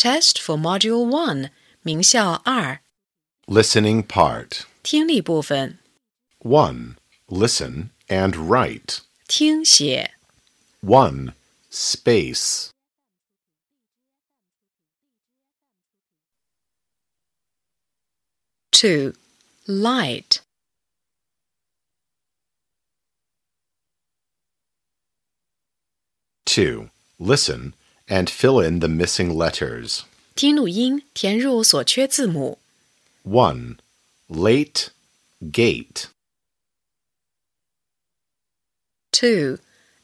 Test for Module One，名校二， Listening part. 听力部分， 1. Listen and write. 听写。 1. Space. Two, light. Two. Listen and fill in the missing letters. 听录音，填入所缺字母。 1. Late. Gate. Two,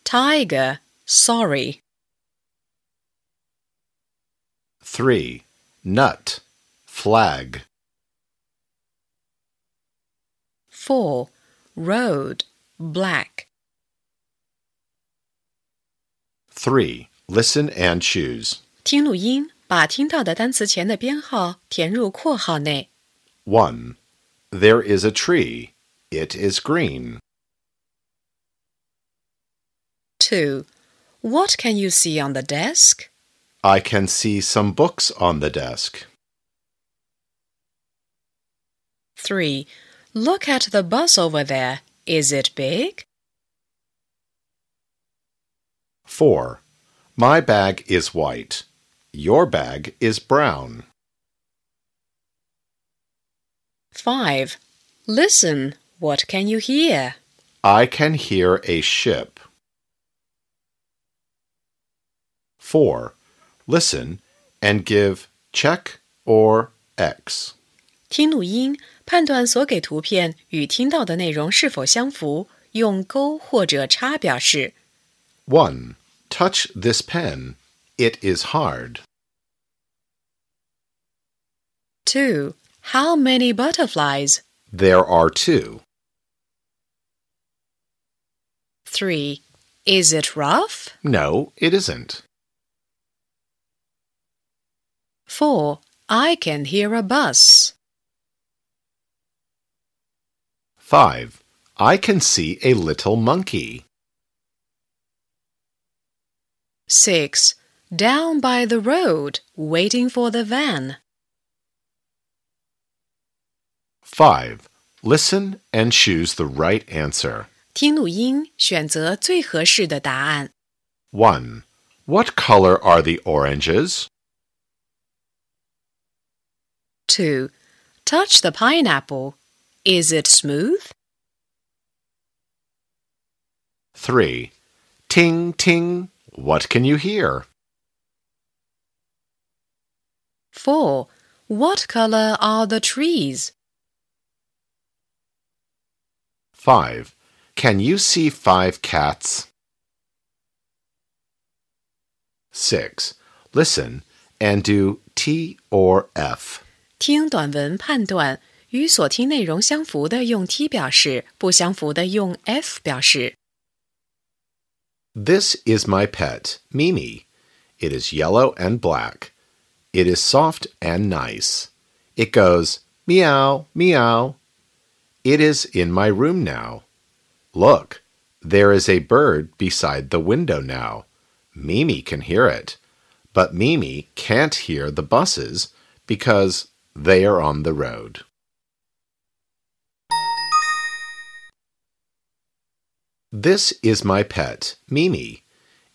tiger. Sorry. 3. Nut. Flag. Four, road. Black. 3. Listen and choose. 听录音，把听到的单词前的编号填入括号内。 1. There is a tree. It is green. Two, what can you see on the desk? I can see some books on the desk. Three, look at the bus over there. Is it big? 4. My bag is white. Your bag is brown. Five, listen. What can you hear? I can hear a ship. 4. Listen and give check or X. 听录音，判断所给图片与听到的内容是否相符，用勾或者叉表示。 1. Touch this pen. It is hard. Two, how many butterflies? There are two. Three, is it rough? No, it isn't. Four, I can hear a bus. 5. I can see a little monkey. Six, down by the road, waiting for the van. 5. Listen and choose the right answer. 听录音，选择最合适的答案。 1. What color are the oranges? Two, touch the pineapple. Is it smooth? 3. Ting, ting. What can you hear? Four, what color are the trees? 5. Can you see five cats? 6. Listen and do T or F. 听短文判断，与所听内容相符的用 T 表示，不相符的用 F 表示。 This is my pet, Mimi. It is yellow and black. It is soft and nice. It goes meow, meow. It is in my room now. Look, there is a bird beside the window now. Mimi can hear it, but Mimi can't hear the buses because they are on the road. This is my pet, Mimi.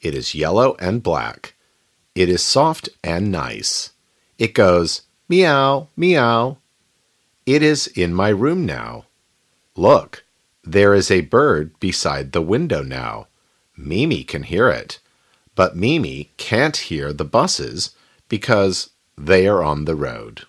It is yellow and black. It is soft and nice. It goes meow, meow. It is in my room now. Look, there is a bird beside the window now. Mimi can hear it, but Mimi can't hear the buses because they are on the road.